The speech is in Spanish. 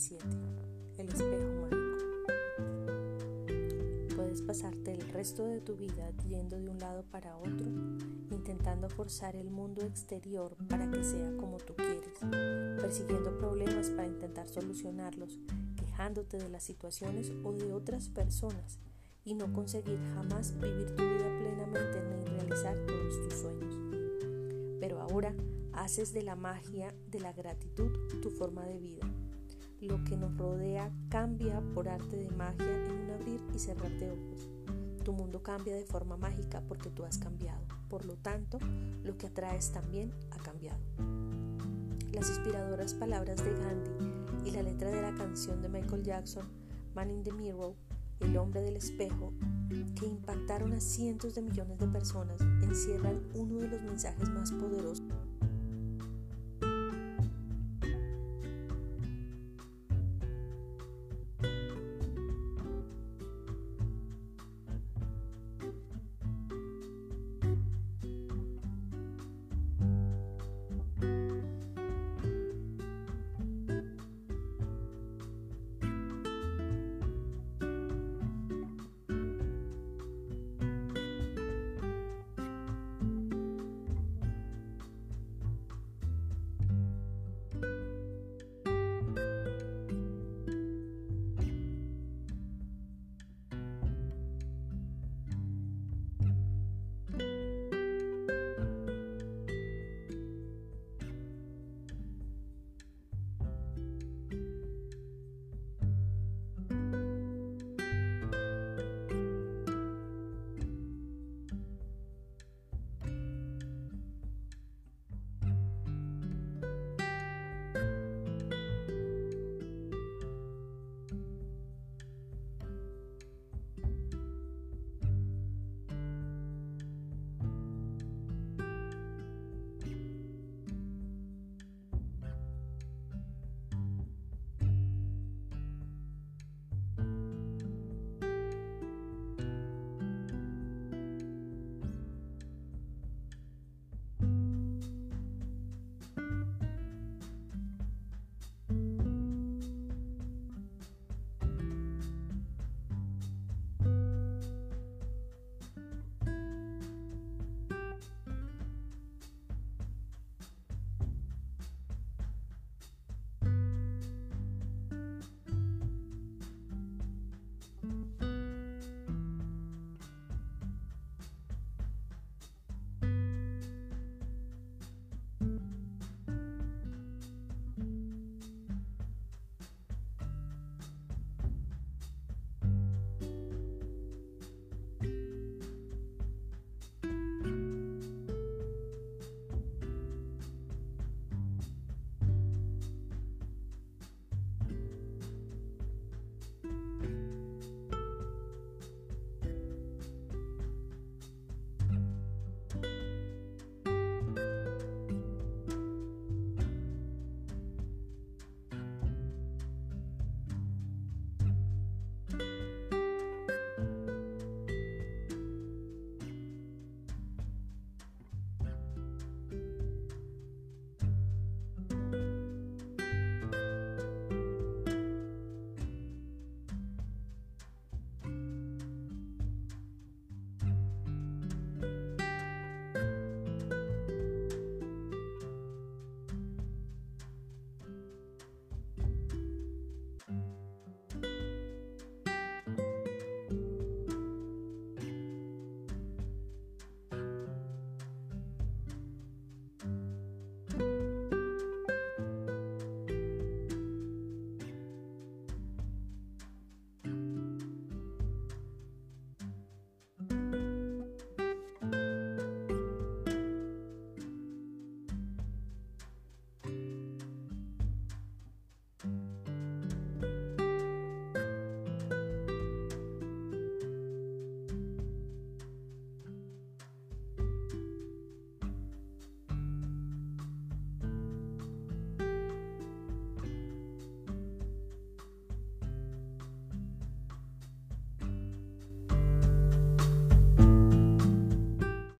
El espejo mágico. Puedes pasarte el resto de tu vida yendo de un lado para otro, intentando forzar el mundo exterior para que sea como tú quieres, persiguiendo problemas para intentar solucionarlos, quejándote de las situaciones o de otras personas y no conseguir jamás vivir tu vida plenamente ni realizar todos tus sueños. Pero ahora haces de la magia de la gratitud tu forma de vida lo que nos rodea cambia por arte de magia en un abrir y cerrar de ojos. Tu mundo cambia de forma mágica porque tú has cambiado. Por lo tanto, lo que atraes también ha cambiado. Las inspiradoras palabras de Gandhi y la letra de la canción de Michael Jackson, Man in the Mirror, el hombre del espejo, que impactaron a cientos de millones de personas, encierran uno de los mensajes más poderosos